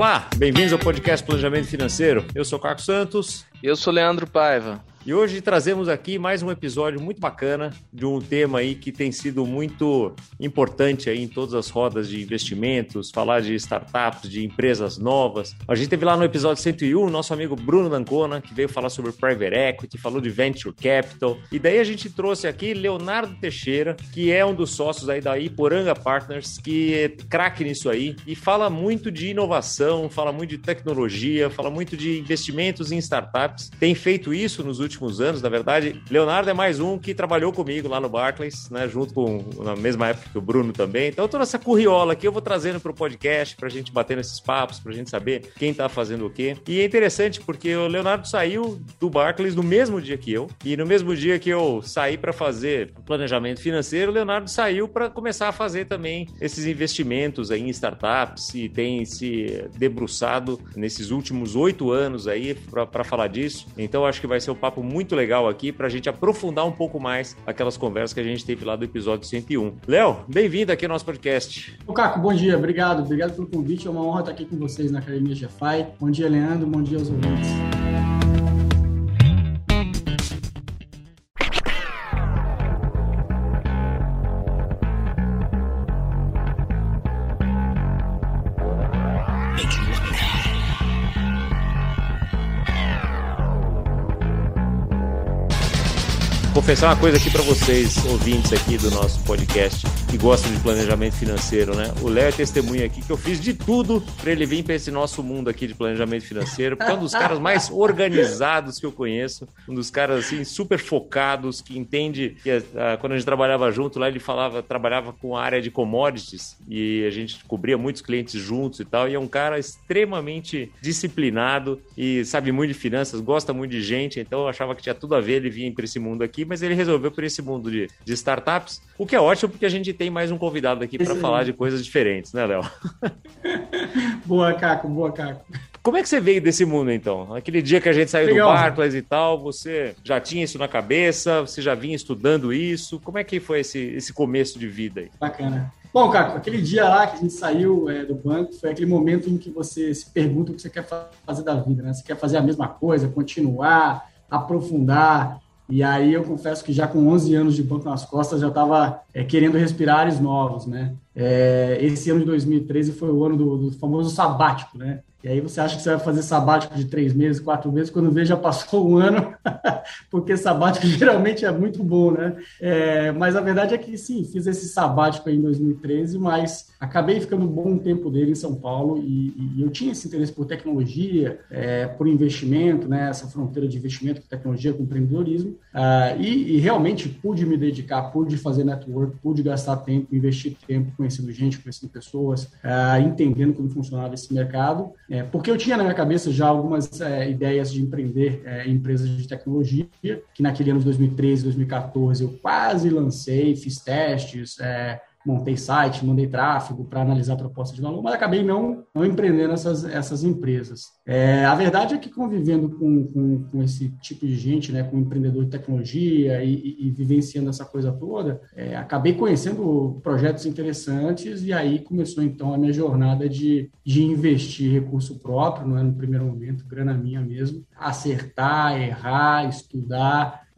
Olá, bem-vindos ao podcast Planejamento Financeiro. Eu sou Caco Santos. Eu sou Leandro Paiva. E hoje trazemos aqui mais um episódio muito bacana de um tema aí que tem sido muito importante aí em todas as rodas de investimentos, falar de startups, de empresas novas. A gente teve lá no episódio 101 o nosso amigo Bruno Dancona, que veio falar sobre private equity, falou de venture capital. E daí a gente trouxe aqui Leonardo Teixeira, que é um dos sócios aí da Iporanga Partners, que é craque nisso aí e fala muito de inovação, fala muito de tecnologia, fala muito de investimentos em startups. Tem feito isso nos últimos últimos anos, na verdade. Leonardo é mais um que trabalhou comigo lá no Barclays, né? Junto com na mesma época que o Bruno também. Então, toda essa curriola aqui eu vou trazendo para o podcast, para a gente bater nesses papos, para a gente saber quem está fazendo o quê. E é interessante porque o Leonardo saiu do Barclays no mesmo dia que eu. E no mesmo dia que eu saí para fazer planejamento financeiro, o Leonardo saiu para começar a fazer também esses investimentos aí em startups e tem se debruçado nesses últimos oito anos aí para falar disso. Então, acho que vai ser o papo papo muito legal aqui para a gente aprofundar um pouco mais aquelas conversas que a gente teve lá do episódio 101. Léo, bem-vindo aqui ao nosso podcast. Ô, Caco, bom dia, obrigado. Obrigado pelo convite. É uma honra estar aqui com vocês na Academia GFI. Bom dia, Leandro. Bom dia aos ouvintes. Confessar uma coisa aqui para vocês, ouvintes aqui do nosso podcast, que gostam de planejamento financeiro, né? O Léo é testemunha aqui que eu fiz de tudo para ele vir para esse nosso mundo aqui de planejamento financeiro, porque é um dos caras mais organizados que eu conheço, um dos caras assim super focados, que entende que uh, quando a gente trabalhava junto lá, ele falava, trabalhava com a área de commodities e a gente cobria muitos clientes juntos e tal, e é um cara extremamente disciplinado e sabe muito de finanças, gosta muito de gente, então eu achava que tinha tudo a ver ele vir para esse mundo aqui, mas ele resolveu por esse mundo de, de startups, o que é ótimo porque a gente tem mais um convidado aqui para falar de coisas diferentes, né, Léo? boa, Caco, boa, Caco. Como é que você veio desse mundo, então? Aquele dia que a gente saiu Legal. do Barclays e tal, você já tinha isso na cabeça? Você já vinha estudando isso? Como é que foi esse, esse começo de vida aí? Bacana. Bom, Caco, aquele dia lá que a gente saiu é, do banco foi aquele momento em que você se pergunta o que você quer fazer da vida, né? Você quer fazer a mesma coisa, continuar, aprofundar, e aí eu confesso que já com 11 anos de banco nas costas já estava é, querendo respirar ares novos, né? É, esse ano de 2013 foi o ano do, do, famoso sabático, né? E aí você acha que você vai fazer sabático de três meses, quatro meses, quando vê já passou um ano, porque sabático geralmente é muito bom, né? É, mas a verdade é que sim, fiz esse sabático em 2013, mas acabei ficando um bom tempo dele em São Paulo e, e eu tinha esse interesse por tecnologia, é, por investimento, né? Essa fronteira de investimento com tecnologia, com empreendedorismo, uh, e, e, realmente pude me dedicar, pude fazer network, pude gastar tempo, investir tempo conhecendo gente, conhecendo pessoas, uh, entendendo como funcionava esse mercado. É, porque eu tinha na minha cabeça já algumas é, ideias de empreender é, em empresas de tecnologia, que naquele ano de 2013, 2014 eu quase lancei, fiz testes, é, montei site, mandei tráfego para analisar a proposta de valor, mas acabei não, não empreendendo essas, essas empresas. É, a verdade é que convivendo com, com, com, esse tipo de gente, né, com empreendedor de tecnologia e, e, e vivenciando essa coisa toda, é, acabei conhecendo projetos interessantes e aí começou então a minha jornada de, de investir recurso próprio, não é no primeiro momento, grana minha mesmo, acertar, errar, estudar,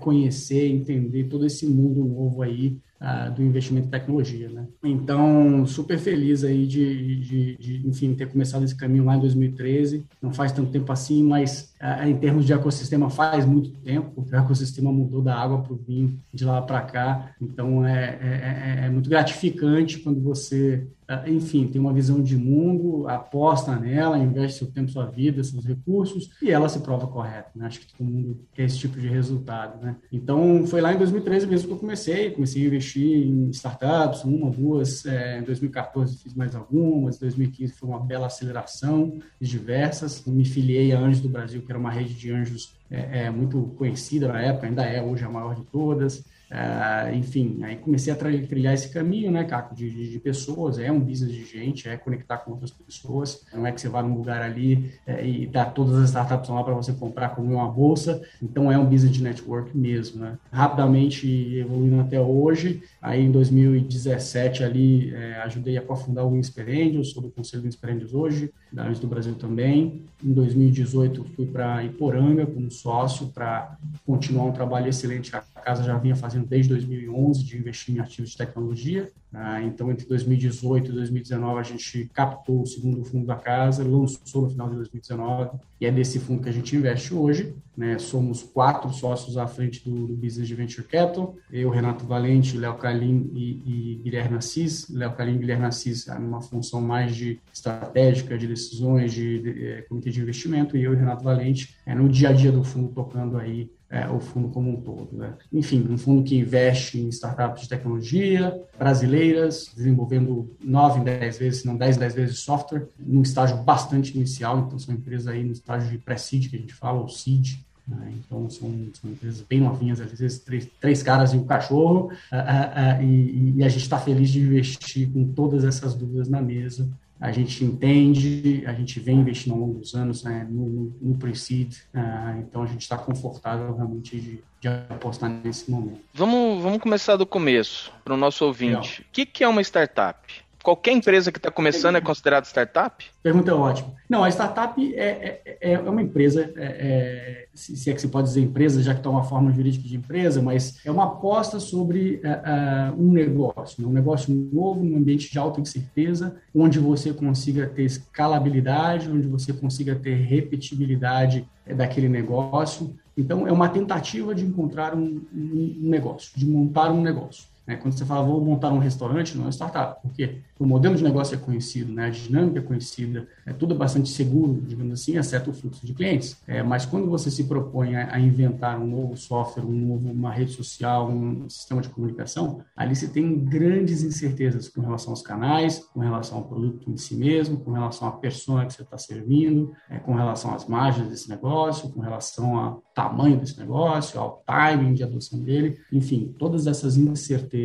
conhecer, entender todo esse mundo novo aí uh, do investimento em tecnologia, né? Então, super feliz aí de, de, de, enfim, ter começado esse caminho lá em 2013. Não faz tanto tempo assim, mas uh, em termos de ecossistema faz muito tempo. O ecossistema mudou da água para o vinho de lá para cá. Então, é, é, é, é muito gratificante quando você ah, enfim, tem uma visão de mundo, aposta nela, investe seu tempo, sua vida, seus recursos, e ela se prova correta. Né? Acho que todo mundo quer esse tipo de resultado. Né? Então, foi lá em 2013 mesmo que eu comecei, comecei a investir em startups, uma, duas, é, em 2014 fiz mais algumas, 2015 foi uma bela aceleração, diversas, me filiei a Anjos do Brasil, que era uma rede de anjos é, é muito conhecida na época, ainda é hoje a maior de todas. Uh, enfim, aí comecei a trilhar esse caminho, né, Caco, de, de, de, pessoas, é um business de gente, é conectar com outras pessoas, não é que você vá num lugar ali é, e dá todas as startups lá para você comprar como uma bolsa, então é um business de network mesmo, né. Rapidamente evoluindo até hoje, aí em 2017 ali é, ajudei a cofundar o Angels, sou do conselho do Angels hoje, da Anjos do Brasil também, em 2018 fui para Iporanga como sócio para continuar um trabalho excelente que a casa já vinha fazendo desde 2011 de investir em ativos de tecnologia. Ah, então, entre 2018 e 2019, a gente captou o segundo fundo da casa, lançou no final de 2019, e é desse fundo que a gente investe hoje. Né? Somos quatro sócios à frente do, do Business de Venture Capital, eu, Renato Valente, Léo Calim e, e Guilherme Assis. Léo Calim e Guilherme Assis numa função mais de estratégica, de decisões, de, de, eh, comitê de investimento, e eu e Renato Valente é, no dia a dia do fundo, tocando aí é, o fundo como um todo. Né? Enfim, um fundo que investe em startups de tecnologia brasileiras, desenvolvendo 9 em 10 vezes, se não 10 em 10 vezes software, num estágio bastante inicial, então são empresas aí no estágio de pré-seed, que a gente fala, ou seed, né? então são, são, empresas bem novinhas, às vezes três, três caras e um cachorro, uh, uh, uh, e, e, a gente está feliz de investir com todas essas dúvidas na mesa a gente entende, a gente vem investindo ao longo dos anos né, no, no pre-seed, uh, então a gente está confortável realmente de, de, apostar nesse momento. Vamos, vamos começar do começo, para o nosso ouvinte. O que, que é uma startup? Qualquer empresa que está começando é considerada startup? Pergunta ótima. Não, a startup é, é, é, é uma empresa, é, é, se é que se pode dizer empresa, já que está uma forma jurídica de empresa, mas é uma aposta sobre é, um negócio, né? um negócio novo, num ambiente de alta incerteza, onde você consiga ter escalabilidade, onde você consiga ter repetibilidade daquele negócio. Então, é uma tentativa de encontrar um, um negócio, de montar um negócio. Né? Quando você fala, vou montar um restaurante, não é startup. Por quê? O modelo de negócio é conhecido, né? a dinâmica é conhecida, é tudo bastante seguro, digamos assim, exceto o fluxo de clientes. É, mas quando você se propõe a, a, inventar um novo software, um novo, uma rede social, um sistema de comunicação, ali você tem grandes incertezas com relação aos canais, com relação ao produto em si mesmo, com relação à persona que você está servindo, é, com relação às margens desse negócio, com relação ao tamanho desse negócio, ao timing de adoção dele, enfim, todas essas incertezas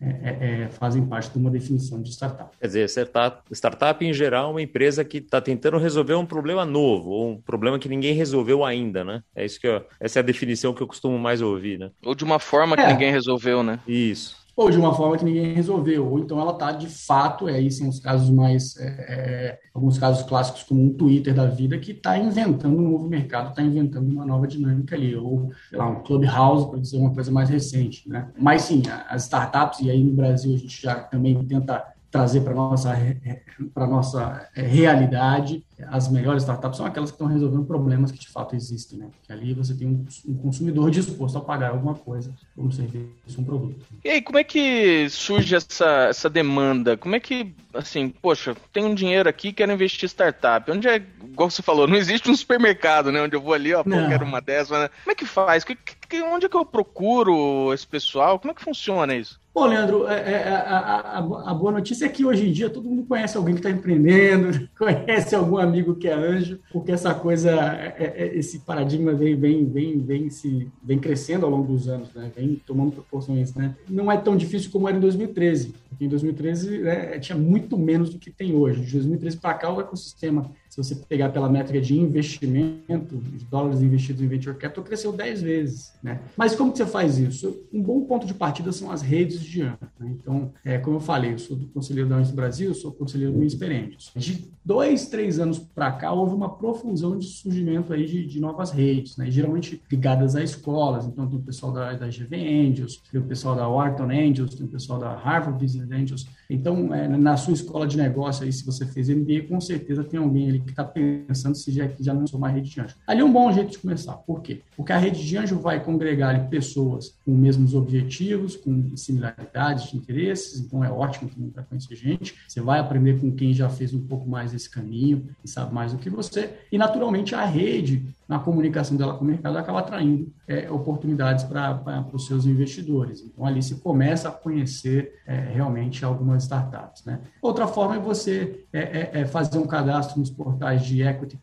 é, é, é fazem parte de uma definição de startup startup. Quer dizer, startup em geral é uma empresa que está tentando resolver um problema novo, ou um problema que ninguém resolveu ainda, né? É isso que eu, essa é a definição que eu costumo mais ouvir, né? Ou de uma forma que é. ninguém resolveu, né? Isso ou de uma forma que ninguém resolveu, ou então ela está de fato, é aí são os casos mais, é, é, alguns casos clássicos como um Twitter da vida que está inventando um novo mercado, está inventando uma nova dinâmica ali, ou sei lá, um Clubhouse, para dizer uma coisa mais recente, né? Mas sim, as startups, e aí no Brasil a gente já também tenta trazer para nossa para nossa é, realidade as melhores startups são aquelas que estão resolvendo problemas que de fato existem, né? Porque ali você tem um, um consumidor disposto a pagar alguma coisa por um serviço, um produto. E aí, como é que surge essa, essa demanda? Como é que, assim, poxa, tem um dinheiro aqui, quero investir em startup. Onde é, igual você falou, não existe um supermercado, né? Onde eu vou ali, ó, pô, quero uma dessas. Né? Como é que faz? Que, que, onde é que eu procuro esse pessoal? Como é que funciona isso? Bom, Leandro, é, é, a, a, a, boa notícia é que hoje em dia todo mundo conhece alguém que está empreendendo, conhece algum amigo que é anjo, porque essa coisa, é, é, esse paradigma vem, vem, vem, vem, se, vem crescendo ao longo dos anos, né? vem tomando proporções. Né? Não é tão difícil como era em 2013, porque em 2013 né, tinha muito menos do que tem hoje. De 2013 para cá, o ecossistema se você pegar pela métrica de investimento, de dólares investidos em venture capital, cresceu 10 vezes. Né? Mas como que você faz isso? Um bom ponto de partida são as redes de ano. Né? Então, é, como eu falei, eu sou do Conselheiro da Unis Brasil, sou conselheiro do Inspirentes. De dois, três anos para cá, houve uma profusão de surgimento aí de, de novas redes, né? geralmente ligadas a escolas. Então, tem o pessoal da, da GV Angels, tem o pessoal da Wharton Angels, tem o pessoal da Harvard Business Angels. Então, é, na sua escola de negócio, aí, se você fez MBA, com certeza tem alguém ali que está pensando se já, já não sou mais rede de anjo. Ali é um bom jeito de começar. Por quê? Porque a rede de anjo vai congregar pessoas com os mesmos objetivos, com similaridades de interesses, então é ótimo também para conhecer gente. Você vai aprender com quem já fez um pouco mais esse caminho e sabe mais do que você. E, naturalmente, a rede na comunicação dela com o mercado, acaba atraindo é, oportunidades para os seus investidores. Então, ali se começa a conhecer é, realmente algumas startups. Né? Outra forma é você é, é, é fazer um cadastro nos portais portais de equity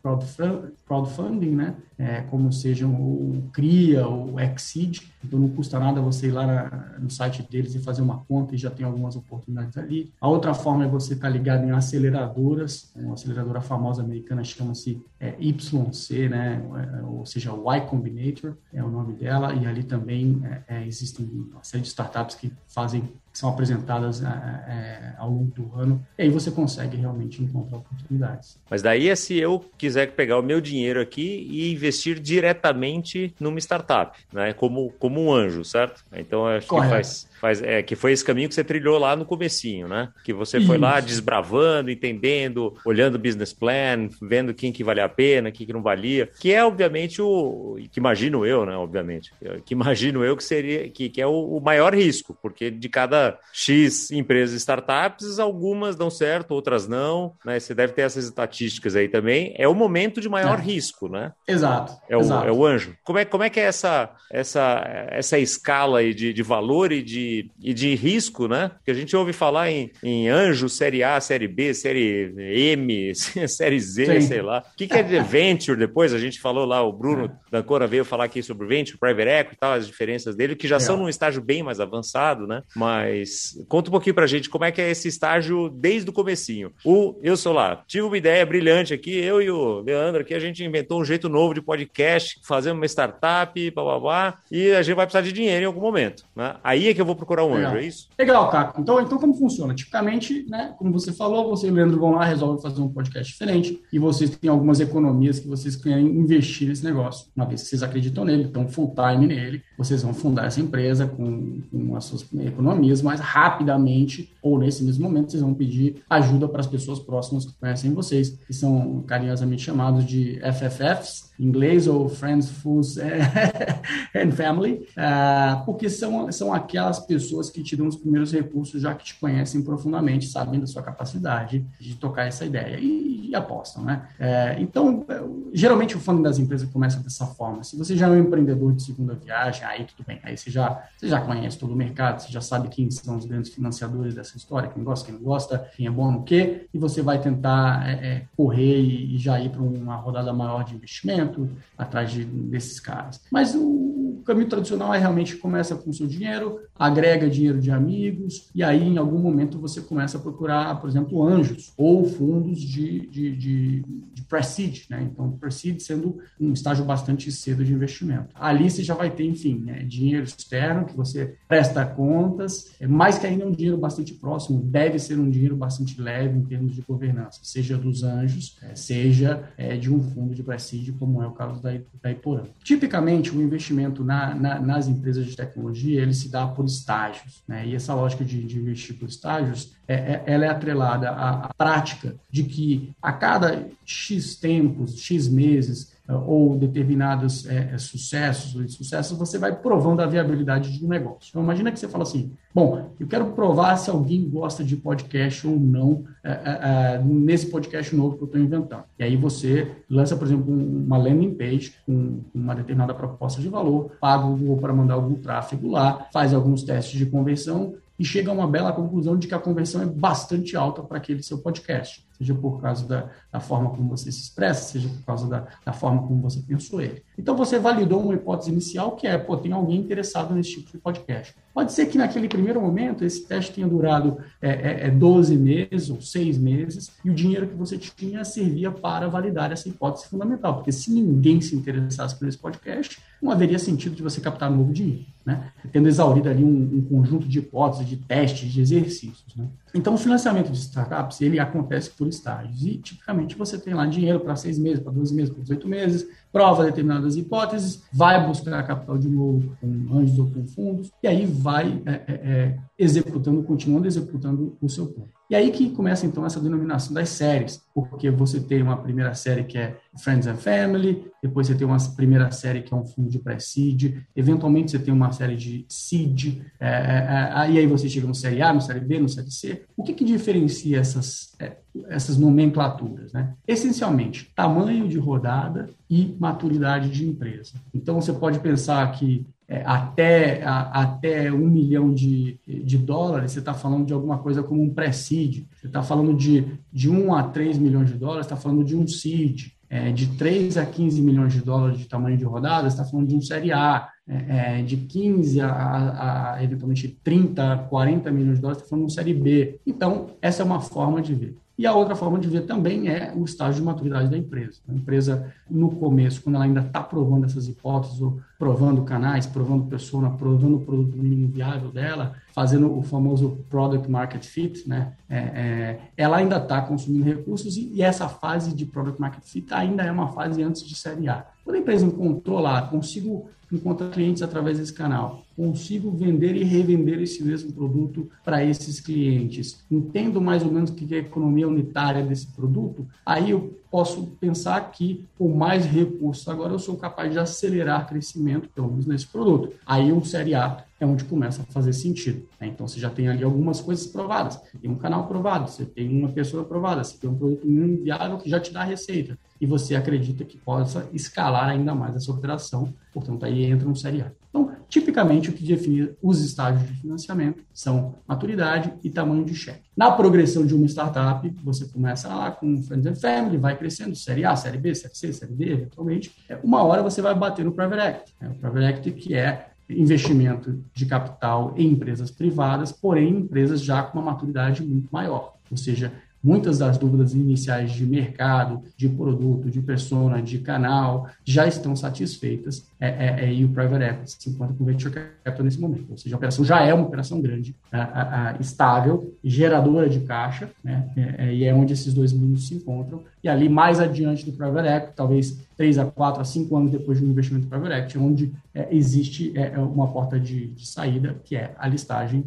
crowdfunding, né? É, como sejam o CRIA, o Exceed. Então não custa nada você ir lá na, no site deles e fazer uma conta e já tem algumas oportunidades ali. A outra forma é você estar tá ligado em aceleradoras. Uma aceleradora famosa americana chama-se é, YC, né? É, ou seja, Y Combinator é o nome dela. E ali também é, é existem uma série de startups que fazem são apresentadas é, é, ao longo do ano, e aí você consegue realmente encontrar oportunidades. Mas daí é se eu quiser pegar o meu dinheiro aqui e investir diretamente numa startup, né? Como, como um anjo, certo? Então acho Correto. que faz, faz é, que foi esse caminho que você trilhou lá no comecinho, né? Que você Isso. foi lá desbravando, entendendo, olhando o business plan, vendo quem que valia a pena, quem que não valia, que é obviamente o que imagino eu, né? Obviamente, que imagino eu que seria que, que é o, o maior risco, porque de cada X empresas startups, algumas dão certo, outras não, né? Você deve ter essas estatísticas aí também. É o momento de maior é. risco, né? Exato. É o, exato. é o anjo. Como é, como é que é essa, essa, essa escala aí de, de valor e de e de risco, né? Que a gente ouve falar em, em anjo, série A, série B, série M, série Z, Sim. sei lá. O que, que é de venture depois? A gente falou lá, o Bruno é. Dancora veio falar aqui sobre venture, private equity e tal, as diferenças dele, que já é. são num estágio bem mais avançado, né? Mas conta um pouquinho pra gente como é que é esse estágio desde o comecinho. O, eu sou lá, tive uma ideia brilhante aqui, eu e o Leandro aqui, a gente inventou um jeito novo de podcast, fazendo uma startup, blá, blá, blá, e a gente vai precisar de dinheiro em algum momento, né? Aí é que eu vou procurar um Legal. anjo, é isso? Legal, Caco. Então, então, como funciona? Tipicamente, né, como você falou, você e o Leandro vão lá, resolvem fazer um podcast diferente e vocês têm algumas economias que vocês querem investir nesse negócio. Uma vez que vocês acreditam nele, estão full time nele, vocês vão fundar essa empresa com, com as suas economias, mas rapidamente, ou nesse mesmo momento, vocês vão pedir ajuda para as pessoas próximas que conhecem vocês, que são carinhosamente chamados de FFFs, inglês, ou Friends, Fools and Family, uh, porque são, são aquelas pessoas que te dão os primeiros recursos, já que te conhecem profundamente, sabem da sua capacidade de tocar essa ideia e, e apostam, né? É, então, geralmente o fundo das empresas começa dessa forma. Se você já é um empreendedor de segunda viagem, aí tudo bem, aí você já, você já conhece todo o mercado, você já sabe quem são os grandes financiadores dessa história, quem gosta, quem não gosta, quem é bom no quê, e você vai tentar é, é, correr e, e já ir para uma rodada maior de investimento atrás de, desses caras. Mas o, o caminho tradicional é realmente começa com o seu dinheiro, agrega dinheiro de amigos, e aí em algum momento você começa a procurar, por exemplo, anjos ou fundos de, de, de, de pre-seed, né? Então, pre-seed sendo um estágio bastante cedo de investimento. Ali você já vai ter, enfim, né, dinheiro externo que você presta contas, é mais que ainda um dinheiro bastante próximo, deve ser um dinheiro bastante leve em termos de governança, seja dos anjos, é, seja é, de um fundo de pre-seed, como é o caso da, da Iporã. Tipicamente, o investimento na, na, nas empresas de tecnologia, ele se dá por estágios, né? E essa lógica de, de investir por estágios, é, é, ela é atrelada à, à prática de que a cada X tempos, X meses, ou determinados é, sucessos ou insucessos, você vai provando a viabilidade de um negócio. Então, imagina que você fala assim, bom, eu quero provar se alguém gosta de podcast ou não é, é nesse podcast novo que eu estou inventando. E aí você lança, por exemplo, uma landing page com uma determinada proposta de valor, paga o Google para mandar algum tráfego lá, faz alguns testes de conversão e chega a uma bela conclusão de que a conversão é bastante alta para aquele seu podcast seja por causa da, da, forma como você se expressa, seja por causa da, da, forma como você pensou ele. Então você validou uma hipótese inicial que é, pô, tem alguém interessado nesse tipo de podcast. Pode ser que naquele primeiro momento esse teste tenha durado é, é, 12 é, meses ou 6 meses e o dinheiro que você tinha servia para validar essa hipótese fundamental, porque se ninguém se interessasse por esse podcast, não haveria sentido de você captar novo dinheiro, né? Tendo exaurido ali um, um conjunto de hipóteses, de testes, de exercícios, né? Então, o financiamento de startups, ele acontece por estágios. E, tipicamente, você tem lá dinheiro para seis meses, para 12 meses, para 18 meses, prova determinadas hipóteses, vai buscar capital de novo com anjos ou com fundos, e aí vai é, é, é executando, continuando executando o seu plano. E aí que começa então essa denominação das séries, porque você tem uma primeira série que é Friends and Family, depois você tem uma primeira série que é um fundo de pré-seed, eventualmente você tem uma série de seed, é, é, é, e aí você chega no série A, no série B, no série C. O que, que diferencia essas, é, essas nomenclaturas? Né? Essencialmente, tamanho de rodada e maturidade de empresa. Então você pode pensar que é, até, a, até um milhão de, de dólares, você está falando de alguma coisa como um pré-seed. Você está falando de, de 1 a 3 milhões de dólares, está falando de um seed. É, de 3 a 15 milhões de dólares de tamanho de rodada, está falando de um Série A. É, é de 15 a, a, a, eventualmente 30, 40 milhões de dólares, está falando de um Série B. Então, essa é uma forma de ver. E a outra forma de ver também é o estágio de maturidade da empresa. A empresa, no começo, quando ela ainda está provando essas hipóteses, ou provando canais, provando persona, provando o produto mínimo viável dela, fazendo o famoso product market fit, né? É, é, ela ainda está consumindo recursos e, e, essa fase de product market fit ainda é uma fase antes de série A. Quando a empresa encontrou lá, consigo encontrar clientes através desse canal, consigo vender e revender esse mesmo produto para esses clientes, entendo mais ou menos o que é a economia unitária desse produto, aí eu posso pensar que com mais recursos agora eu sou capaz de acelerar crescimento, pelo menos nesse produto. Aí um série A é onde começa a fazer sentido. Né? Então você já tem ali algumas coisas provadas, tem um canal provado, você tem uma pessoa provada, você tem um produto mínimo viável que já te dá receita e você acredita que possa escalar ainda mais essa operação, portanto aí entra um série A. Então, tipicamente o que define os estágios de financiamento são maturidade e tamanho de cheque. Na progressão de uma startup, você começa lá com Friends and Family, vai crescendo, série A, série B, série C, série D, eventualmente. É, uma hora você vai bater no Private Equity. Né? O Private Equity que é investimento de capital em empresas privadas, porém empresas já com uma maturidade muito maior. Ou seja, Muitas das dúvidas iniciais de mercado, de produto, de persona, de canal, já estão satisfeitas é, é, é, e o Private Equity se encontra com o Venture Capital nesse momento. Ou seja, a operação já é uma operação grande, estável, geradora de caixa, né, é, é, e é onde esses dois mundos se encontram. E ali, mais adiante do Private Equity, talvez 3 a 4 a 5 anos depois de um investimento Private Equity, onde é, existe uma porta de, de, saída, que é a listagem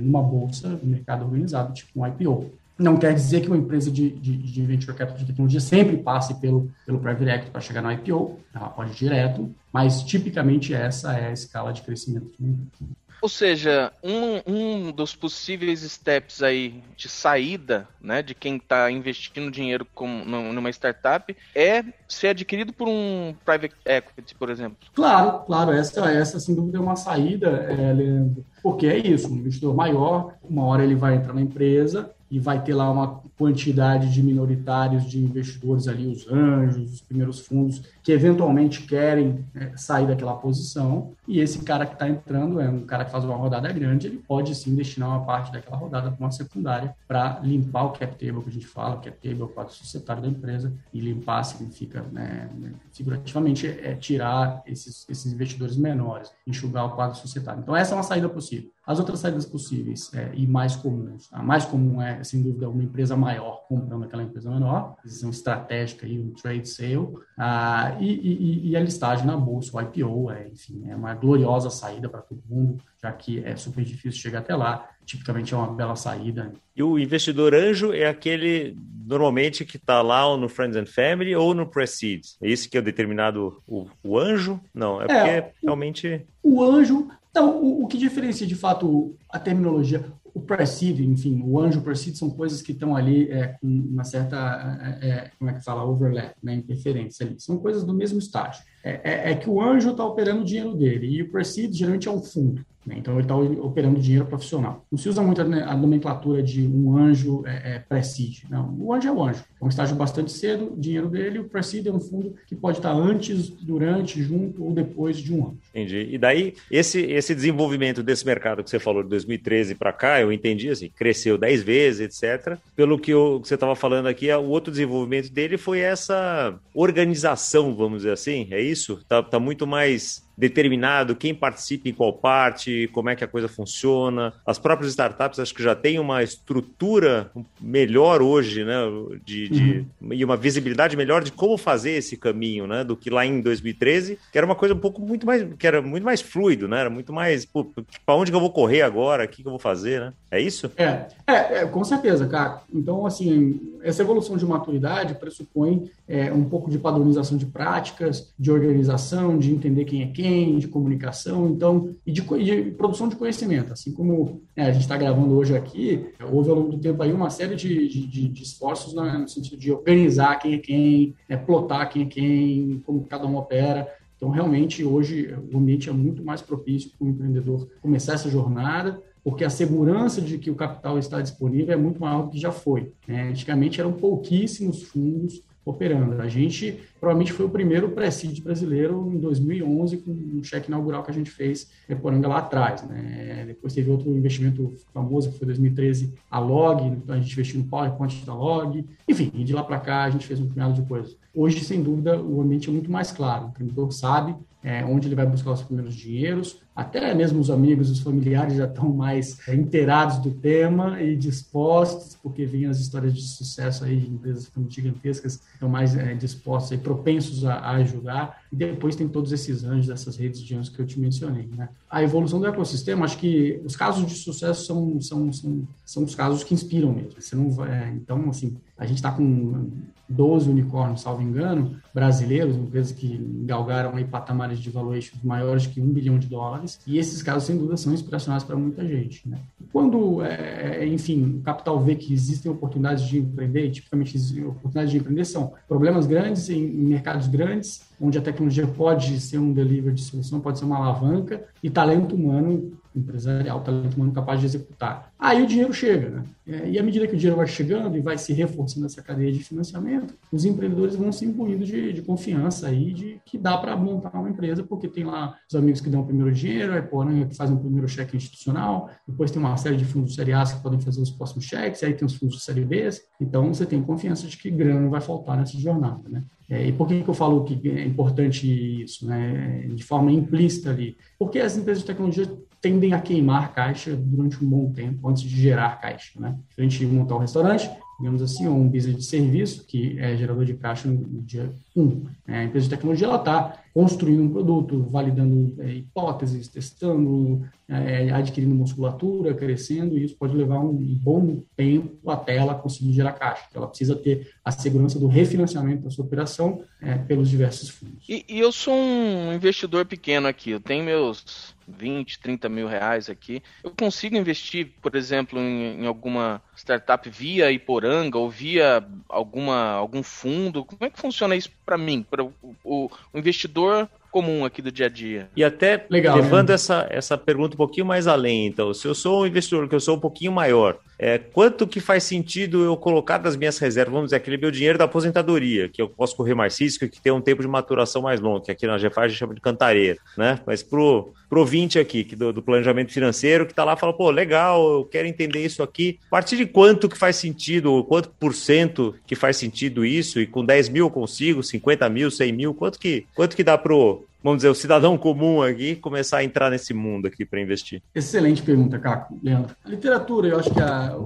numa bolsa, no mercado organizado, tipo um IPO. Não quer dizer que uma empresa de, de, de venture capital de tecnologia sempre passe pelo, pelo private equity para chegar no IPO, ela pode ir direto, mas tipicamente essa é a escala de crescimento de uma empresa. Ou seja, um, um dos possíveis steps aí de saída, né, de quem está investindo dinheiro com, numa startup é ser adquirido por um private equity, por exemplo. Claro, claro, essa, essa sem dúvida é uma saída, é, Leandro, porque é isso, um investidor maior, uma hora ele vai entrar na empresa, e vai ter lá uma quantidade de minoritários, de investidores ali, os anjos, os primeiros fundos, que eventualmente querem é, sair daquela posição, e esse cara que está entrando é um cara que faz uma rodada grande, ele pode sim destinar uma parte daquela rodada para uma secundária para limpar o cap table que a gente fala, o cap table é o quadro societário da empresa, e limpar significa, né, figurativamente, é tirar esses, esses investidores menores, enxugar o quadro societário. Então, essa é uma saída possível. As outras saídas possíveis é, e mais comuns, a mais comum é, sem dúvida, uma empresa maior comprando aquela empresa menor, decisão estratégica e um trade sale, ah, e, e, e, a listagem na bolsa, o IPO, é, enfim, é uma gloriosa saída para todo mundo, já que é super difícil chegar até lá, tipicamente é uma bela saída. E o investidor anjo é aquele, normalmente, que está lá no Friends and Family ou no Prestige. É isso que é determinado o, o anjo? Não, é, é porque realmente... O anjo então, o, o, que diferencia de fato a terminologia, o Preside, enfim, o anjo Preside são coisas que estão ali é, com uma certa, é, é, como é que fala, overlap, né, interferência ali. São coisas do mesmo estágio. É, é, é que o anjo está operando o dinheiro dele e o Preside geralmente é um fundo. Né? Então, ele está operando dinheiro profissional. Não se usa muito a nomenclatura de um anjo é, é, preside. Não, o anjo é o anjo. É um estágio bastante cedo, o dinheiro dele. O preside é um fundo que pode estar antes, durante, junto ou depois de um ano. Entendi. E daí, esse, esse desenvolvimento desse mercado que você falou de 2013 para cá, eu entendi assim, cresceu 10 vezes, etc. Pelo que, eu, que você estava falando aqui, o outro desenvolvimento dele foi essa organização, vamos dizer assim, é isso? Está tá muito mais determinado quem participa em qual parte, como é que a coisa funciona. As próprias startups acho que já têm uma estrutura melhor hoje, né? De, de uhum. E uma visibilidade melhor de como fazer esse caminho, né? Do que lá em 2013, que era uma coisa um pouco muito mais. que era muito mais fluido, né? Era muito mais. Para onde que eu vou correr agora? O que, que eu vou fazer, né? É isso? É, é, é com certeza, cara. Então, assim, essa evolução de maturidade pressupõe é, um pouco de padronização de práticas, de organização, de entender quem é quem de comunicação, então, e de, de produção de conhecimento. Assim como é, a gente está gravando hoje aqui, houve ao longo do tempo aí uma série de, de, de esforços no sentido de organizar quem é quem, é, plotar quem é quem, como cada um opera. Então, realmente, hoje, o ambiente é muito mais propício para o empreendedor começar essa jornada, porque a segurança de que o capital está disponível é muito maior do que já foi. Né? Antigamente, eram pouquíssimos fundos operando. A gente provavelmente foi o primeiro pré-seed brasileiro em 2011 com um cheque inaugural que a gente fez em Poranga lá atrás. Né? Depois teve outro investimento famoso que foi 2013 a Log, então a gente investiu no PowerPoint da Log. Enfim, de lá para cá a gente fez um punhado de coisas. Hoje, sem dúvida, o ambiente é muito mais claro. O empreendedor sabe é, onde ele vai buscar os primeiros dinheiros. Até mesmo os amigos, os familiares já estão mais é, inteirados do tema e dispostos, porque vêm as histórias de sucesso aí de empresas gigantescas, estão mais é, dispostos e propensos a, a, ajudar. E depois tem todos esses anjos, essas redes de anjos que eu te mencionei. Né? A evolução do ecossistema, acho que os casos de sucesso são, são, são, são os casos que inspiram mesmo. Você não vai, é, então, assim, a gente está com 12 unicórnios, salvo engano, brasileiros, empresas que galgaram aí patamares de valuation maiores que um bilhão de dólares, e esses casos, sem dúvida, são inspiracionais para muita gente. Né? Quando, é, enfim, o capital vê que existem oportunidades de empreender, tipicamente oportunidades de empreender são problemas grandes em mercados grandes, onde a tecnologia pode ser um delivery de solução, pode ser uma alavanca, e talento humano empresarial, talento humano capaz de executar. Aí o dinheiro chega, né? É, e à medida que o dinheiro vai chegando e vai se reforçando essa cadeia de financiamento, os empreendedores vão se imbuindo de, de confiança aí de que dá para montar uma empresa, porque tem lá os amigos que dão o primeiro dinheiro, a Poranga que faz um primeiro cheque institucional, depois tem uma série de fundos série A que podem fazer os próximos cheques, aí tem os fundos série B, então você tem confiança de que grana não vai faltar nessa jornada, né? É, e por que, que eu falo que é importante isso, né? De forma implícita ali? Porque as empresas de tecnologia tendem a queimar caixa durante um bom tempo antes de gerar caixa, né? Diferente de montar um restaurante, digamos assim, ou um business de serviço, que é gerador de caixa no dia 1. Um. É, a empresa de tecnologia está construindo um produto, validando é, hipóteses, testando, é, adquirindo musculatura, crescendo, e isso pode levar um bom tempo até ela conseguir gerar caixa. Então, ela precisa ter a segurança do refinanciamento da sua operação é, pelos diversos fundos. E, e eu sou um investidor pequeno aqui, eu tenho meus 20, 30 mil reais aqui, eu consigo investir, por exemplo, em, em alguma startup via Iporanga ou via alguma, algum fundo? Como é que funciona isso para mim, para o, o, investidor comum aqui do dia a dia. E até Legal, levando né? essa, essa pergunta um pouquinho mais além, então, se eu sou um investidor que eu sou um pouquinho maior, é, quanto que faz sentido eu colocar das minhas reservas, vamos dizer, aquele meu dinheiro da aposentadoria, que eu posso correr mais risco, que tem um tempo de maturação mais longo, que aqui na GFA a gente chama de cantareira, né? Mas pro, pro ouvinte aqui, que do, do planejamento financeiro, que tá lá, fala, pô, legal, eu quero entender isso aqui. A partir de quanto que faz sentido, quanto por cento que faz sentido isso, e com 10 mil eu consigo, 50 mil, 100 mil, quanto que, quanto que dá pro, vamos dizer, o cidadão comum aqui começar a entrar nesse mundo aqui para investir? Excelente pergunta, Caco, Leandro. A literatura, eu acho que a,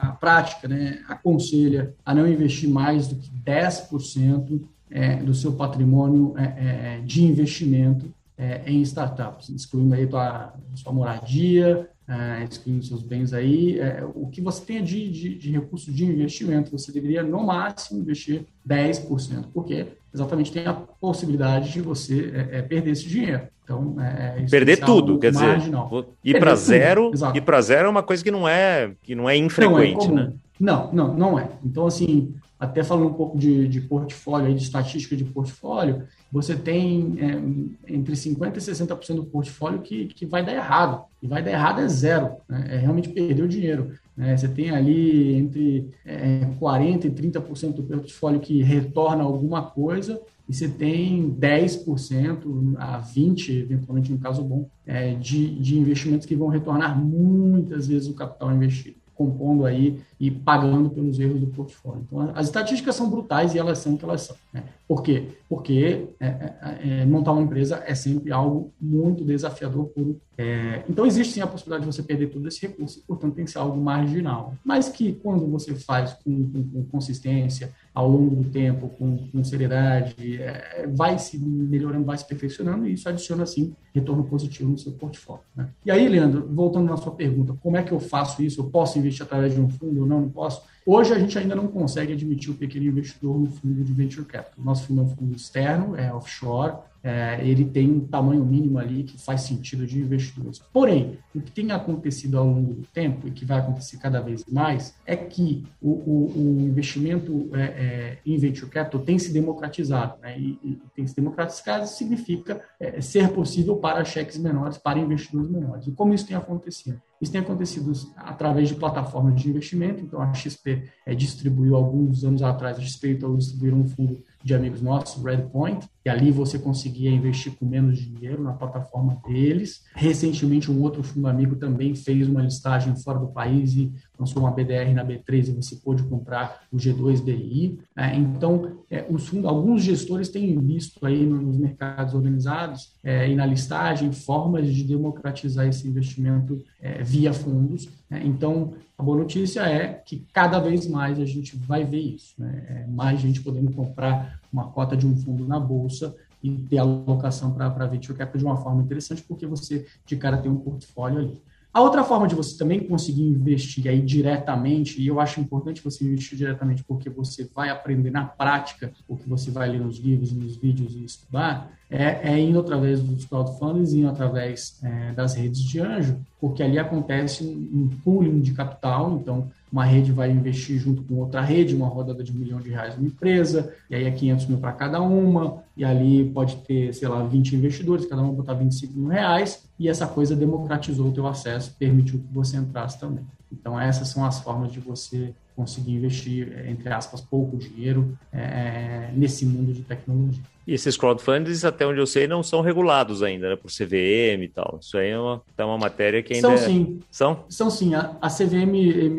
a prática né, aconselha a não investir mais do que 10% é, do seu patrimônio é, é, de investimento é, em startups, excluindo aí tua, sua moradia, é, excluindo seus bens aí, é, o que você tenha de, de, de recurso de investimento, você deveria no máximo investir 10%, porque exatamente tem a possibilidade de você é, é perder esse dinheiro. Então, é, perder tudo, quer marginal. dizer, ir para zero, ir para zero é uma coisa que não é que não é infrequente, não né? Não, não, não é. Então, assim, até falando um pouco de, de portfólio, de estatística de portfólio, você tem é, entre 50% e 60% do portfólio que, que vai dar errado. E vai dar errado é zero, né? é realmente perder o dinheiro. Né? Você tem ali entre é, 40% e 30% do portfólio que retorna alguma coisa, e você tem 10% a 20%, eventualmente no caso bom, é, de, de investimentos que vão retornar muitas vezes o capital investido compondo aí e pagando pelos erros do portfólio. Então, as estatísticas são brutais e elas são o que elas são. Né? Por quê? Porque é, é, é, montar uma empresa é sempre algo muito desafiador. Por, é, então, existe sim a possibilidade de você perder todo esse recurso, portanto, tem que ser algo marginal. Mas que, quando você faz com, com, com consistência, ao longo do tempo, com, com seriedade, é, vai se melhorando, vai se perfeccionando, e isso adiciona, sim, retorno positivo no seu portfólio. Né? E aí, Leandro, voltando na sua pergunta, como é que eu faço isso? Eu posso investir através de um fundo ou não? Não posso? Hoje a gente ainda não consegue admitir o pequeno investidor no fundo de venture capital. Nosso fundo é um fundo externo, é offshore, é, ele tem um tamanho mínimo ali que faz sentido de investidores. Porém, o que tem acontecido ao longo do tempo e que vai acontecer cada vez mais é que o, o, o investimento é, é, em venture capital tem se democratizado. Né? E, e tem se democratizado significa é, ser possível para cheques menores, para investidores menores. E como isso tem acontecido? Isso tem acontecido através de plataformas de investimento. Então, a XP é, distribuiu alguns anos atrás, a XP então distribuiu um fundo de amigos nossos, Redpoint, e ali você conseguia investir com menos dinheiro na plataforma deles. Recentemente, um outro fundo amigo também fez uma listagem fora do país e lançou uma BDR na B3 e você pôde comprar o G2DI. É, então, é, os fundos, alguns gestores têm visto aí nos mercados organizados é, e na listagem formas de democratizar esse investimento é, via fundos. Né? Então, a boa notícia é que cada vez mais a gente vai ver isso, né? É mais gente podendo comprar uma cota de um fundo na bolsa e ter alocação para venture capital de uma forma interessante, porque você de cara tem um portfólio ali. A outra forma de você também conseguir investir aí diretamente, e eu acho importante você investir diretamente porque você vai aprender na prática o que você vai ler nos livros, nos vídeos e estudar, é, é indo através dos crowdfundings, indo através é, das redes de anjo, porque ali acontece um, pooling de capital, então uma rede vai investir junto com outra rede, uma rodada de um milhão de reais numa empresa, e aí é 500 mil para cada uma, e ali pode ter, sei lá, 20 investidores, cada um botar 25 mil reais, e essa coisa democratizou o teu acesso, permitiu que você entrasse também. Então, essas são as formas de você conseguir investir, entre aspas, pouco dinheiro é, nesse mundo de tecnologia. E esses crowdfundings, até onde eu sei, não são regulados ainda, né? Por CVM e tal. Isso aí é uma, é uma matéria que ainda. São é... sim. São? São sim. A, a CVM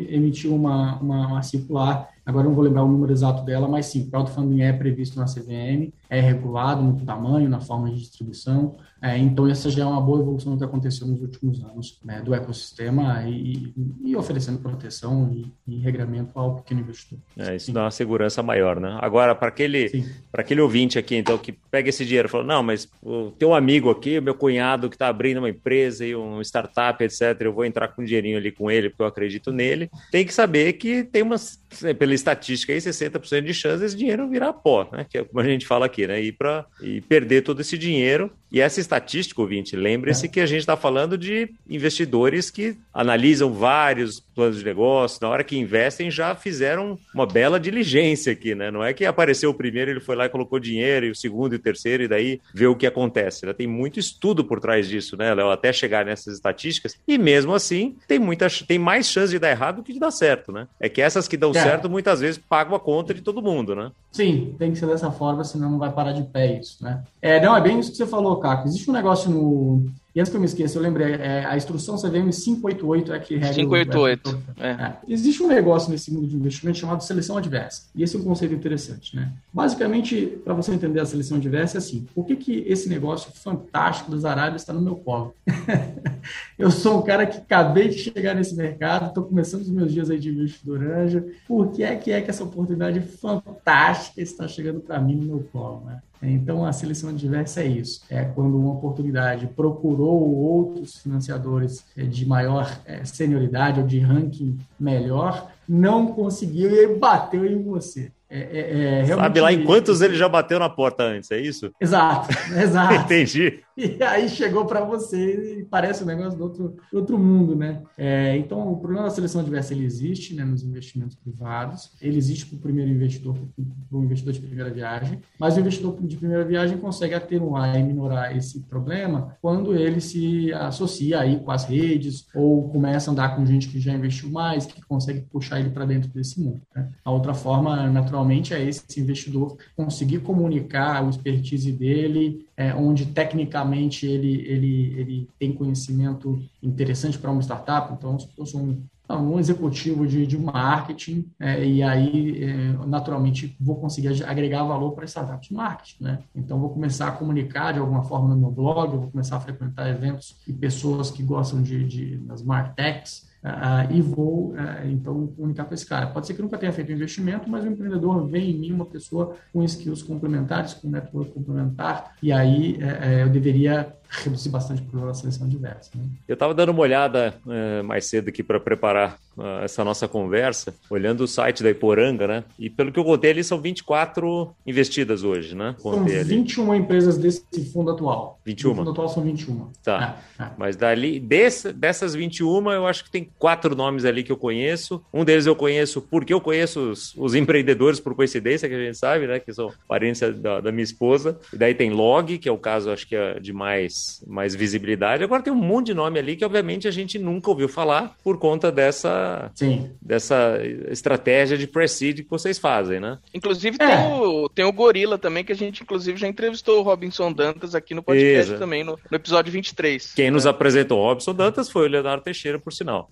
emitiu uma, uma, uma circular Agora não vou lembrar o número exato dela, mas sim, crowdfunding é previsto na CVM, é regulado no tamanho, na forma de distribuição. É, então, essa já é uma boa evolução que aconteceu nos últimos anos né, do ecossistema e, e, oferecendo proteção e, e, regramento ao pequeno investidor. É, isso Sim. dá uma segurança maior, né? Agora, para aquele, aquele ouvinte aqui, então, que pega esse dinheiro e fala, não, mas o teu amigo aqui, meu cunhado que está abrindo uma empresa e um startup, etc., eu vou entrar com um dinheirinho ali com ele porque eu acredito nele, tem que saber que tem umas, pela estatística aí, 60% de chance desse dinheiro virar pó, né? Que é como a gente fala aqui, né? E, pra, e perder todo esse dinheiro. E essa estatística, ouvinte, lembre-se é. que a gente está falando de investidores que analisam vários planos de negócio, na hora que investem já fizeram uma bela diligência aqui, né? Não é que apareceu o primeiro, ele foi lá e colocou dinheiro, e o segundo e o terceiro, e daí vê o que acontece. Né? Tem muito estudo por trás disso, né, Léo? Até chegar nessas estatísticas. E mesmo assim, tem, muita, tem mais chance de dar errado do que de dar certo, né? É que essas que dão é. certo muitas vezes pagam a conta de todo mundo, né? Sim, tem que ser dessa forma, senão não vai parar de pé isso, né? É, não, é bem isso que você falou, Caco. Existe um negócio no, e antes que eu me esqueça, eu lembrei, é, a instrução CVM 588 é que regra 588. É. É. Existe um negócio nesse mundo de investimento chamado seleção adversa. E esse é um conceito interessante, né? Basicamente, para você entender a seleção adversa, é assim: por que, que esse negócio fantástico dos Arábias está no meu colo? eu sou um cara que acabei de chegar nesse mercado, estou começando os meus dias aí de investidor anjo. Por que é que é que essa oportunidade fantástica está chegando para mim no meu colo, né? Então, a seleção adversa é isso. É quando uma oportunidade procurou outros financiadores é, de maior é, senioridade ou de ranking melhor, não conseguiu e bateu em você. É, é, é Sabe lá em quantos ele já bateu na porta antes, é isso? Exato, exato. Entendi. E aí chegou para você e parece um negócio do outro, do outro mundo, né? É, então, o problema da seleção adversa ele existe né, nos investimentos privados, ele existe para o primeiro investidor, para o investidor de primeira viagem, mas o investidor de primeira viagem consegue atenuar e minorar esse problema quando ele se associa aí com as redes ou começa a andar com gente que já investiu mais, que consegue puxar ele para dentro desse mundo. Né? A outra forma, naturalmente, é esse investidor conseguir comunicar o expertise dele, é, onde tecnicamente ele, ele, ele tem conhecimento interessante para uma startup. Então, se sou um, um executivo de, de marketing, é, e aí, é, naturalmente, vou conseguir agregar valor para startups de marketing. Né? Então, vou começar a comunicar de alguma forma no meu blog, vou começar a frequentar eventos e pessoas que gostam de, de das martechs, Uh, e vou, uh, então, comunicar com esse cara. Pode ser que nunca tenha feito investimento, mas o empreendedor vê em mim uma pessoa com skills complementares, com network complementar, e aí uh, eu deveria reduzir bastante a seleção diversa. Né? Eu estava dando uma olhada uh, mais cedo aqui para preparar uh, essa nossa conversa, olhando o site da Iporanga, né? E pelo que eu contei ali, são 24 investidas hoje, né? Contei são 21 ali. empresas desse fundo atual. 21? No fundo atual são 21. Tá. É, é. Mas dali, desse, dessas 21, eu acho que tem quatro nomes ali que eu conheço. Um deles eu conheço porque eu conheço os, os empreendedores por coincidência, que a gente sabe, né? Que são parentes da, da minha esposa. E daí tem Log, que é o caso, acho que é de mais, mais visibilidade. Agora tem um monte de nome ali que, obviamente, a gente nunca ouviu falar por conta dessa, Sim. dessa estratégia de pre-seed que vocês fazem, né? Inclusive é. tem, o, tem o Gorila também, que a gente, inclusive, já entrevistou o Robinson Dantas aqui no podcast Isso. também, no, no, episódio 23. Quem nos apresentou o Robinson Dantas foi o Leonardo Teixeira, por sinal.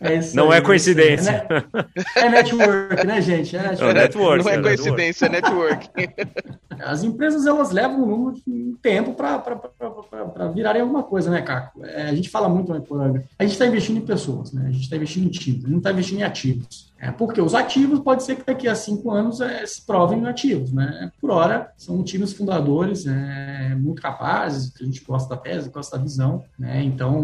É Não é coincidência. É, é network, né, gente? É network. É network Não é, coincidência, network. é network. As empresas, elas levam um tempo para virarem alguma coisa, né, Caco? É, a gente fala muito, né, a gente está investindo em pessoas, né? A gente está investindo em times, não está investindo em ativos. É, porque os ativos pode ser que daqui a cinco anos é, se provem ativos, né? Por hora, são times fundadores é, muito capazes, que a gente gosta da tese, gosta da visão, né? Então,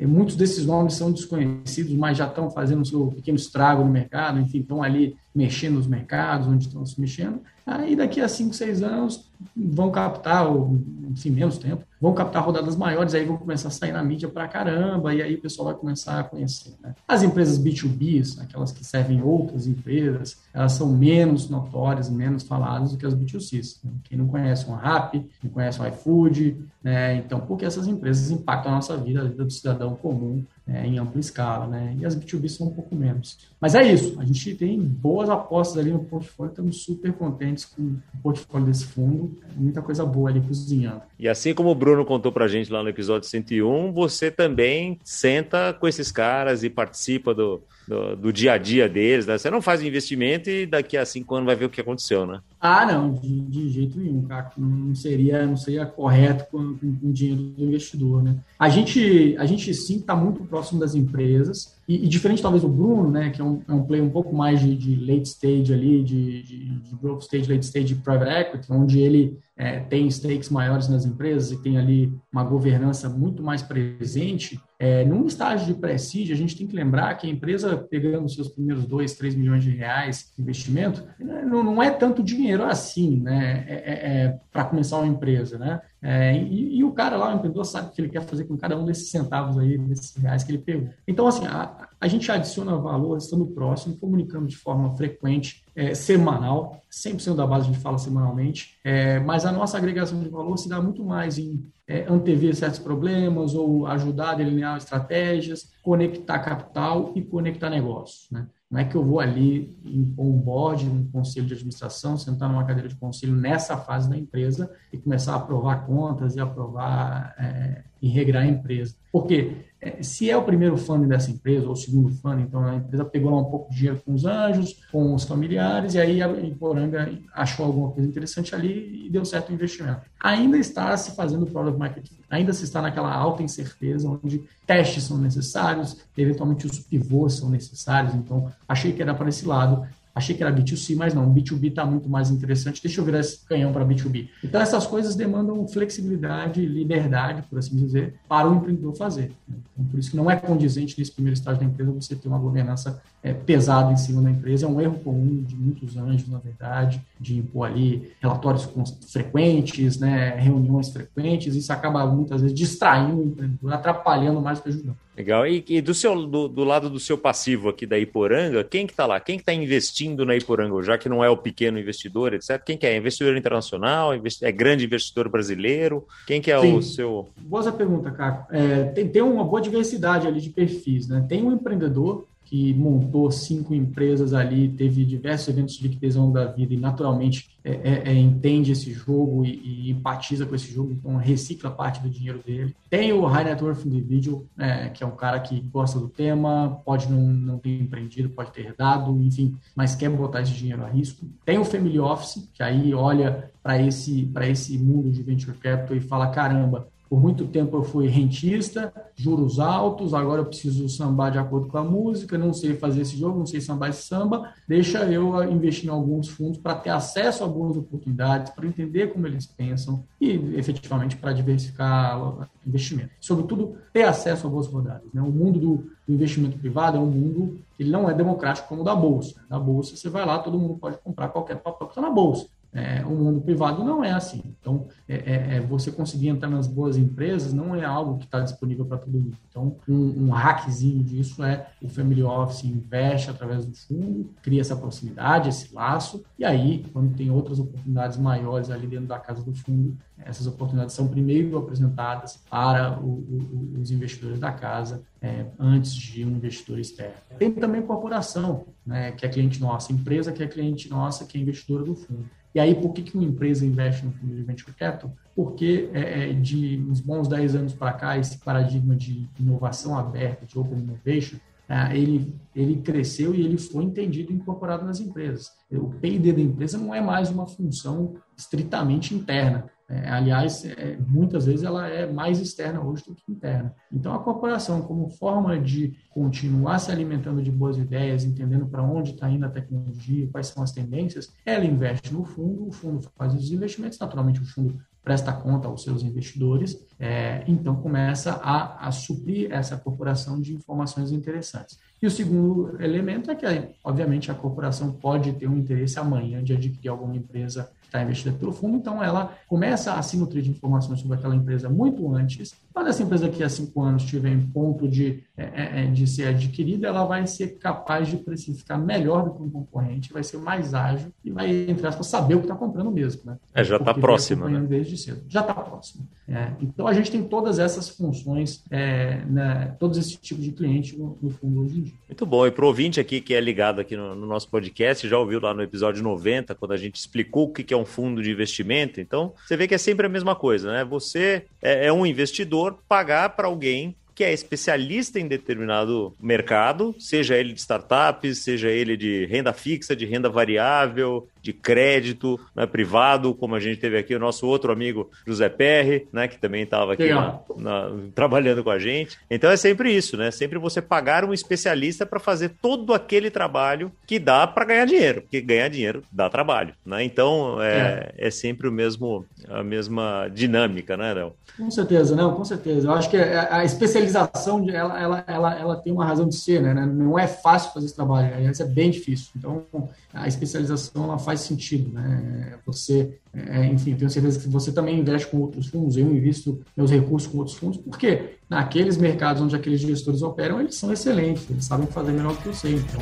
muitos desses nomes são desconhecidos, mas já estão fazendo seu pequeno estrago no mercado, enfim, estão ali mexendo nos mercados, onde estão se mexendo. Aí daqui a 5, 6 anos vão captar, ou enfim, menos tempo, vão captar rodadas maiores, aí vão começar a sair na mídia pra caramba, e aí o pessoal vai começar a conhecer. Né? As empresas B2B, aquelas que servem outras empresas, elas são menos notórias, menos faladas do que as B2Cs. Né? Quem não conhece um Rap, quem conhece um iFood, né? então, porque essas empresas impactam a nossa vida, a vida do cidadão comum, né, em ampla escala, né? E as B2B são um pouco menos. Mas é isso, a gente tem boas apostas ali no portfólio, estamos super contentes com o portfólio desse fundo, muita coisa boa ali cozinhando. E assim como o Bruno contou pra gente lá no episódio 101, você também senta com esses caras e participa do, do, do dia a dia deles, né? Você não faz investimento e daqui a cinco anos vai ver o que aconteceu, né? Ah, não, de, de jeito nenhum, cara. Não seria, não seria correto com, com, o dinheiro do investidor, né? A gente, a gente sim está muito próximo das empresas e, e, diferente talvez do Bruno, né, que é um, é um play um pouco mais de, de late stage ali, de, de, de, growth stage, late stage private equity, onde ele é, tem stakes maiores nas empresas e tem ali uma governança muito mais presente, é, num estágio de pré-seed, a gente tem que lembrar que a empresa, pegando seus primeiros 2, 3 milhões de reais de investimento, não, não é tanto dinheiro assim, né, é, é, é para começar uma empresa, né? É, e, e, o cara lá, o empreendedor, sabe o que ele quer fazer com cada um desses centavos aí, desses reais que ele pegou. Então, assim, a, a gente adiciona valor estando próximo, comunicando de forma frequente, é, semanal, 100% da base a gente fala semanalmente, é, mas a nossa agregação de valor se dá muito mais em é, antever certos problemas ou ajudar a delinear estratégias, conectar capital e conectar negócios, né? Não é que eu vou ali impor um board, um conselho de administração, sentar numa cadeira de conselho nessa fase da empresa e começar a aprovar contas e aprovar é, e regrar a empresa. Porque se é o primeiro funding dessa empresa, ou o segundo funding, então a empresa pegou lá um pouco de dinheiro com os anjos, com os familiares, e aí a Iporanga achou alguma coisa interessante ali e deu certo o investimento. Ainda está se fazendo product marketing, ainda se está naquela alta incerteza, onde testes são necessários, eventualmente os pivôs são necessários, então achei que era para esse lado, Achei que era B2C, mas não, B2B está muito mais interessante. Deixa eu virar esse canhão para B2B. Então, essas coisas demandam flexibilidade, liberdade, por assim dizer, para o empreendedor fazer. Então, por isso que não é condizente nesse primeiro estágio da empresa você ter uma governança é, pesada em cima da empresa. É um erro comum de muitos anos, na verdade, de impor ali relatórios frequentes, né, reuniões frequentes. Isso acaba muitas vezes distraindo o empreendedor, atrapalhando mais que ajudando. Legal. E, e do, seu, do, do, lado do seu passivo aqui da Iporanga, quem que está lá? Quem que está investindo na Iporanga, já que não é o pequeno investidor, etc. Quem que é? Investidor internacional? É grande investidor brasileiro? Quem que é Sim. o seu... Boa pergunta, Caco. É, tem, tem uma boa diversidade ali de perfis, né? Tem um empreendedor que montou cinco empresas ali, teve diversos eventos de liquidez ao longo da vida e naturalmente é, é, é, entende esse jogo e, e, empatiza com esse jogo, então recicla parte do dinheiro dele. Tem o High Net Worth Individual, é, que é um cara que gosta do tema, pode não, não ter empreendido, pode ter herdado, enfim, mas quer botar esse dinheiro a risco. Tem o Family Office, que aí olha para esse, esse mundo de venture capital e fala: caramba, por muito tempo eu fui rentista, juros altos, agora eu preciso sambar de acordo com a música, não sei fazer esse jogo, não sei sambar esse samba. Deixa eu investir em alguns fundos para ter acesso a algumas oportunidades, para entender como eles pensam e efetivamente para diversificar o investimento. Sobretudo, ter acesso a boas rodadas. Né? O mundo do investimento privado é um mundo que não é democrático como o da Bolsa. Na Bolsa, você vai lá, todo mundo pode comprar qualquer papel que está na Bolsa. É, o mundo privado não é assim. Então, é, é, é, você conseguir entrar nas boas empresas não é algo que está disponível para todo mundo. Então, um, um hackzinho disso é o Family Office investe através do fundo, cria essa proximidade, esse laço, e aí, quando tem outras oportunidades maiores ali dentro da casa do fundo, essas oportunidades são primeiro apresentadas para o, o, os investidores da casa é, antes de um investidor externo. Tem também corporação, né, que é cliente nossa, empresa que é cliente nossa, que é investidora do fundo. E aí, por que, que uma empresa investe no fundo de venture capital? Porque é, é de uns bons 10 anos para cá, esse paradigma de inovação aberta, de open innovation, é, ele, ele cresceu e ele foi entendido e incorporado nas empresas. O P&D da empresa não é mais uma função estritamente interna. É, aliás, é, muitas vezes ela é mais externa hoje do que interna. Então, a corporação, como forma de continuar se alimentando de boas ideias, entendendo para onde está indo a tecnologia, quais são as tendências, ela investe no fundo, o fundo faz os investimentos, naturalmente o fundo presta conta aos seus investidores, é, então começa a, a suprir essa corporação de informações interessantes. E o segundo elemento é que, obviamente, a corporação pode ter um interesse amanhã de adquirir alguma empresa está investida pelo fundo, então ela começa a se nutrir de informações sobre aquela empresa muito antes. Quando essa empresa aqui há cinco anos estiver em ponto de, é, é, é, de ser adquirida, ela vai ser capaz de precificar melhor do que um concorrente, vai ser mais ágil e vai, entre aspas, saber o que está comprando mesmo. Né? É, já está próxima. Né? Desde cedo. Já está próximo. É, então a gente tem todas essas funções, é, né, todos esses tipos de cliente no, no, fundo hoje em dia. Muito bom. E para o ouvinte aqui que é ligado aqui no, no, nosso podcast, já ouviu lá no episódio 90, quando a gente explicou o que, que é um fundo de investimento. Então, você vê que é sempre a mesma coisa, né? Você é, é um investidor pagar para alguém que é especialista em determinado mercado, seja ele de startups, seja ele de renda fixa, de renda variável, de crédito né, privado, como a gente teve aqui o nosso outro amigo José Perry, né, que também estava aqui na, na, trabalhando com a gente. Então é sempre isso, né? Sempre você pagar um especialista para fazer todo aquele trabalho que dá para ganhar dinheiro, porque ganhar dinheiro dá trabalho, né? Então é, é. é sempre o mesmo a mesma dinâmica, né, Léo? Com certeza, não, com certeza. Eu acho que a especialização ela, ela, ela, ela tem uma razão de ser, né? Não é fácil fazer esse trabalho, isso é bem difícil. Então a especialização ela faz sentido, né? Você, é, enfim, tenho certeza que você também investe com outros fundos, eu invisto meus recursos com outros fundos, porque naqueles mercados onde aqueles gestores operam, eles são excelentes, eles sabem fazer melhor que eu sei, então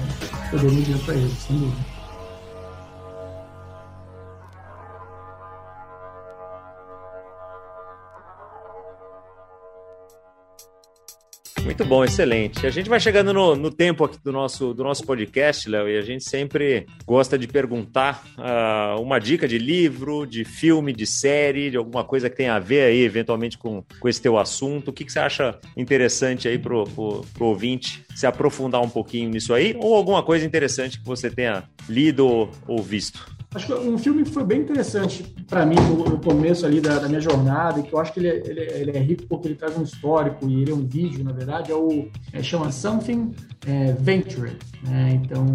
eu dou meu dinheiro para eles, sem dúvida. Muito bom, excelente. A gente vai chegando no, no tempo aqui do nosso, do nosso podcast, Léo, e a gente sempre gosta de perguntar uh, uma dica de livro, de filme, de série, de alguma coisa que tenha a ver aí, eventualmente, com, com esse teu assunto. O que, que você acha interessante aí pro, pro, pro ouvinte se aprofundar um pouquinho nisso aí? Ou alguma coisa interessante que você tenha lido ou, ou visto? Acho que um filme que foi bem interessante para mim no, começo ali da, da, minha jornada, e que eu acho que ele, é, ele, é, ele, é rico porque ele traz um histórico e ele é um vídeo, na verdade, é o é, chama Something é. Né? Então,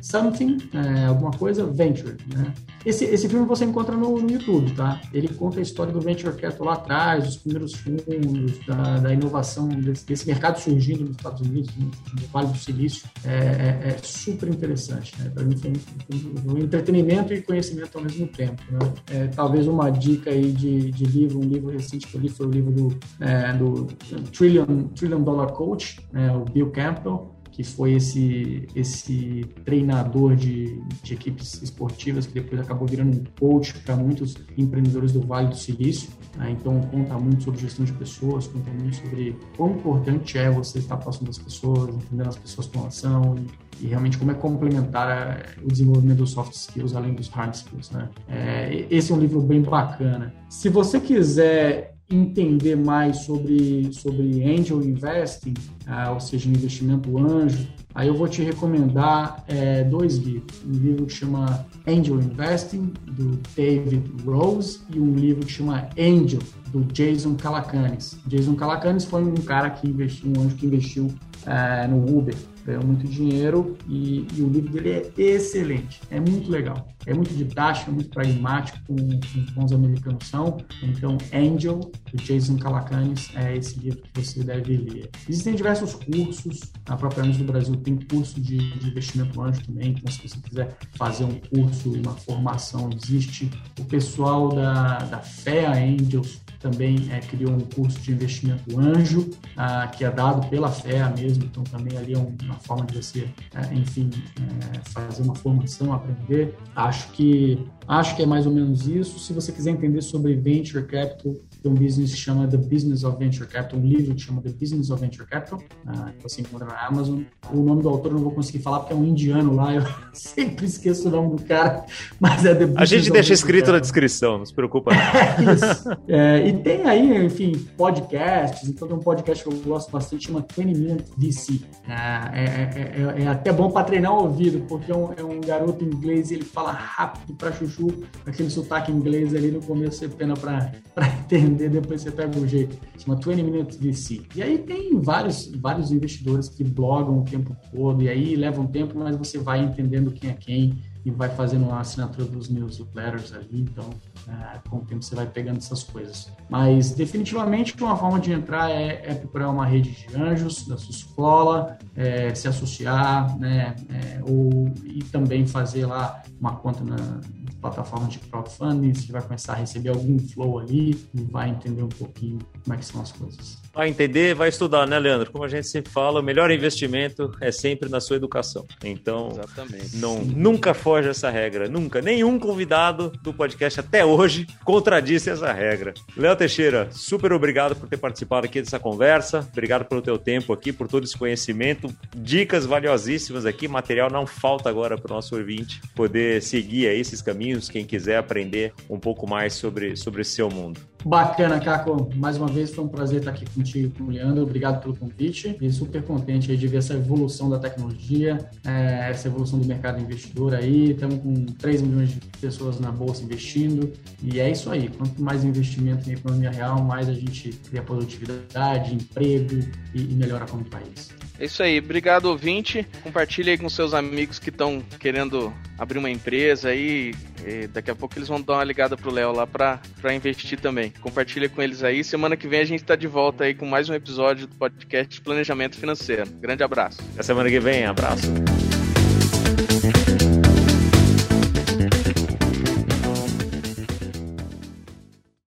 Something, é, alguma coisa, Venture. Né? Esse, esse filme você encontra no, no, YouTube, tá? Ele conta a história do Venture Capital lá atrás, dos primeiros fundos, da, da inovação, desse, desse, mercado surgindo nos Estados Unidos, no, Vale do Silício. É, é, é super interessante, né? Para mim foi um, um, entretenimento e conhecimento ao mesmo tempo, né? É, talvez uma dica aí de, de, livro, um livro recente que eu li foi o livro do, é, do Trillion, Trillion Dollar Coach, né? o Bill Campbell, que foi esse, esse treinador de, de equipes esportivas que depois acabou virando um coach para muitos empreendedores do Vale do Silício. Né? Então, conta muito sobre gestão de pessoas, conta muito sobre quão importante é você estar próximo das pessoas, entendendo as pessoas com ação e, e realmente como é complementar o desenvolvimento dos soft skills além dos hard skills. Né? É, esse é um livro bem bacana. Se você quiser entender mais sobre, sobre angel investing, uh, ou seja, investimento anjo, aí eu vou te recomendar é, dois livros. Um livro que chama Angel Investing, do David Rose, e um livro que chama Angel, do Jason Calacanis. Jason Calacanis foi um cara que investiu, um anjo que investiu uh, no Uber ganhou muito dinheiro e, e, o livro dele é excelente, é muito legal, é muito didático, é muito pragmático, como os bons americanos são. Então, Angel, do Jason Calacanis, é esse livro que você deve ler. Existem diversos cursos, a própria Anjos do Brasil tem curso de, de investimento anjo também, então se você quiser fazer um curso, uma formação, existe. O pessoal da, da FEA Angels também é, criou um curso de investimento anjo, ah, que é dado pela FEA mesmo, então também ali é uma forma de você, é, enfim, é, fazer uma formação, aprender. Acho que acho que é mais ou menos isso. Se você quiser entender sobre venture capital, tem um business que chama The Business of Venture Capital, um livro que chama The Business of Venture Capital, uh, que você encontra na Amazon. O nome do autor eu não vou conseguir falar porque é um indiano lá, eu sempre esqueço o nome do cara, mas é The Business A gente deixa escrito Capital. na descrição, não se preocupa. é isso. É, e tem aí, enfim, podcasts, então tem um podcast que eu gosto bastante, chama 20 Minute VC. É, é, é, é, até bom para treinar o ouvido, porque é um, é um garoto inglês e ele fala rápido para chuchu, aquele sotaque inglês ali no começo é pena para entender entender, depois você pega o jeito. Chama 20 Minutes VC. E aí tem vários, vários investidores que blogam o tempo todo, e aí levam tempo, mas você vai entendendo quem é quem e vai fazendo a assinatura dos newsletters ali, então é, com o tempo você vai pegando essas coisas. Mas definitivamente uma forma de entrar é, é procurar uma rede de anjos da sua escola, é, se associar, né, é, ou e também fazer lá uma conta na, plataforma de crowdfunding, você vai começar a receber algum flow ali e vai entender um pouquinho como é que são as coisas. Vai entender, vai estudar, né, Leandro? Como a gente sempre fala, o melhor investimento é sempre na sua educação. Então, Exatamente. Não, nunca foge essa regra, nunca. Nenhum convidado do podcast até hoje contradisse essa regra. Léo Teixeira, super obrigado por ter participado aqui dessa conversa. Obrigado pelo teu tempo aqui, por todo esse conhecimento, dicas valiosíssimas aqui. Material não falta agora para o nosso ouvinte poder seguir aí esses caminhos caminhos, quem quiser aprender um pouco mais sobre, sobre esse seu mundo. Bacana, Caco. Mais uma vez foi um prazer estar aqui contigo, com o Leandro. Obrigado pelo convite. E super contente de ver essa evolução da tecnologia, é, essa evolução do mercado investidor aí. Estamos com 3 milhões de pessoas na bolsa investindo. E é isso aí. Quanto mais investimento em economia real, mais a gente cria produtividade, emprego e, melhora como país. É isso aí. Obrigado, ouvinte. Compartilhe aí com seus amigos que estão querendo abrir uma empresa aí. daqui a pouco eles vão dar uma ligada pro Léo lá para investir também. Compartilha com eles aí. Semana que vem a gente está de volta aí com mais um episódio do podcast Planejamento Financeiro. Grande abraço. Até semana que vem. Abraço.